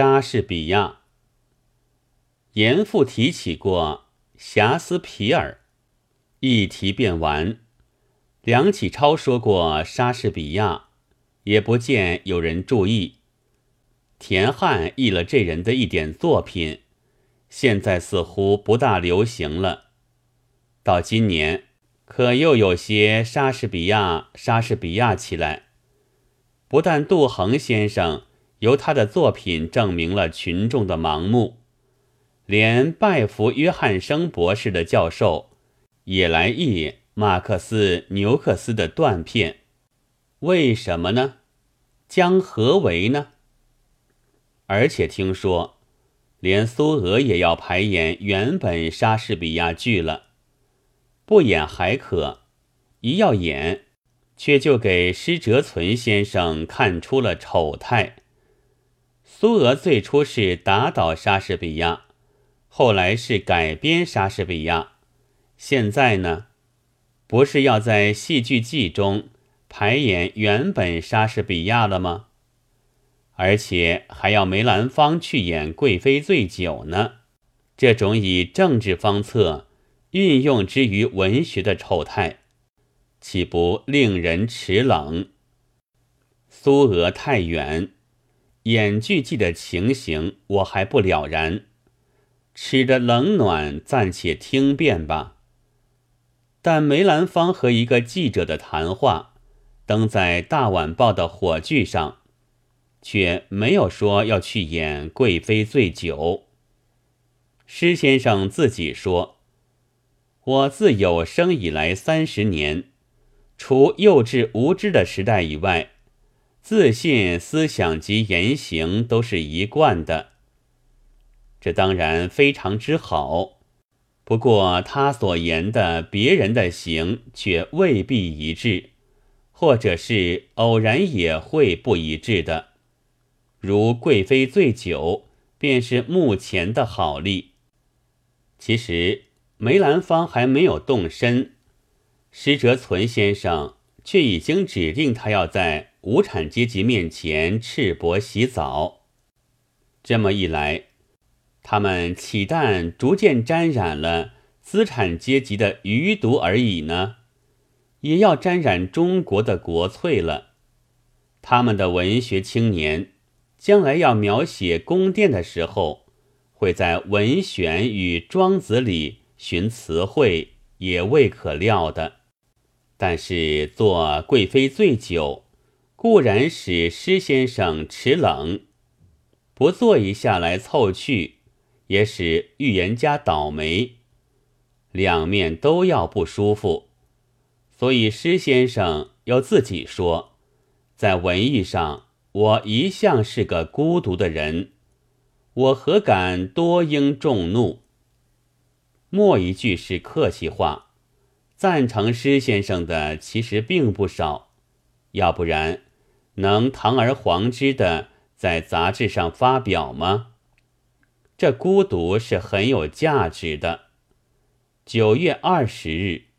莎士比亚。严复提起过遐斯皮尔，一提便完。梁启超说过莎士比亚，也不见有人注意。田汉译了这人的一点作品，现在似乎不大流行了。到今年，可又有些莎士比亚、莎士比亚起来。不但杜衡先生由他的作品证明了群众的盲目，连拜服约翰生博士的教授也来译马克思纽克斯的断片。为什么呢？将何为呢？而且听说，连苏俄也要排演原本莎士比亚剧了。不演还可，一要演。却就给施哲存先生看出了丑态。苏俄最初是打倒莎士比亚，后来是改编莎士比亚，现在呢，不是要在戏剧季中排演原本莎士比亚了吗？而且还要梅兰芳去演贵妃醉酒呢。这种以政治方策运用之于文学的丑态。岂不令人齿冷？苏俄太远，演剧记的情形我还不了然。吃的冷暖暂且听便吧。但梅兰芳和一个记者的谈话登在《大晚报》的火炬上，却没有说要去演《贵妃醉酒》。施先生自己说：“我自有生以来三十年。”除幼稚无知的时代以外，自信思想及言行都是一贯的。这当然非常之好，不过他所言的别人的行却未必一致，或者是偶然也会不一致的。如贵妃醉酒，便是目前的好例。其实梅兰芳还没有动身。施哲存先生却已经指定他要在无产阶级面前赤膊洗澡。这么一来，他们岂但逐渐沾染了资产阶级的余毒而已呢，也要沾染中国的国粹了。他们的文学青年将来要描写宫殿的时候，会在《文选》与《庄子》里寻词汇，也未可料的。但是做贵妃醉酒，固然使施先生齿冷；不做一下来凑去，也使预言家倒霉。两面都要不舒服，所以施先生要自己说，在文艺上，我一向是个孤独的人，我何敢多应众怒？末一句是客气话。赞成施先生的其实并不少，要不然能堂而皇之的在杂志上发表吗？这孤独是很有价值的。九月二十日。